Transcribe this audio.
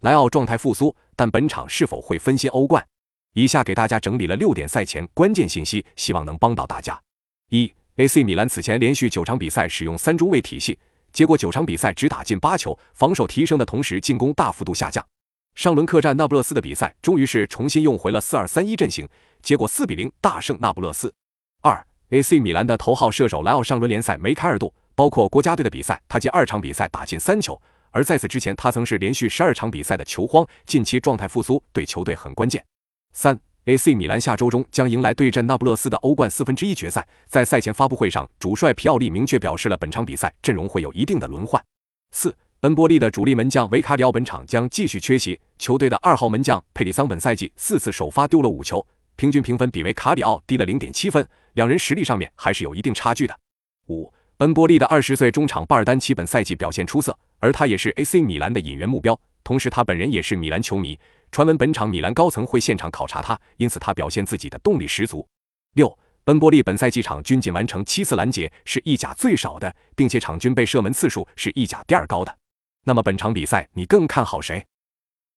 莱奥状态复苏，但本场是否会分心欧冠？以下给大家整理了六点赛前关键信息，希望能帮到大家。一、AC 米兰此前连续九场比赛使用三中卫体系，结果九场比赛只打进八球，防守提升的同时进攻大幅度下降。上轮客战那不勒斯的比赛，终于是重新用回了四二三一阵型，结果四比零大胜那不勒斯。二、AC 米兰的头号射手莱奥上轮联赛梅开二度，包括国家队的比赛，他近二场比赛打进三球，而在此之前他曾是连续十二场比赛的球荒，近期状态复苏，对球队很关键。三 AC 米兰下周中将迎来对阵那不勒斯的欧冠四分之一决赛。在赛前发布会上，主帅皮奥利明确表示了本场比赛阵容会有一定的轮换。四恩波利的主力门将维卡里奥本场将继续缺席。球队的二号门将佩里桑本赛季四次首发丢了五球，平均评分比维卡里奥低了零点七分，两人实力上面还是有一定差距的。五恩波利的二十岁中场巴尔丹奇本赛季表现出色，而他也是 AC 米兰的引援目标，同时他本人也是米兰球迷。传闻本场米兰高层会现场考察他，因此他表现自己的动力十足。六，恩波利本赛季场均仅完成七次拦截，是意甲最少的，并且场均被射门次数是意甲第二高的。那么本场比赛你更看好谁？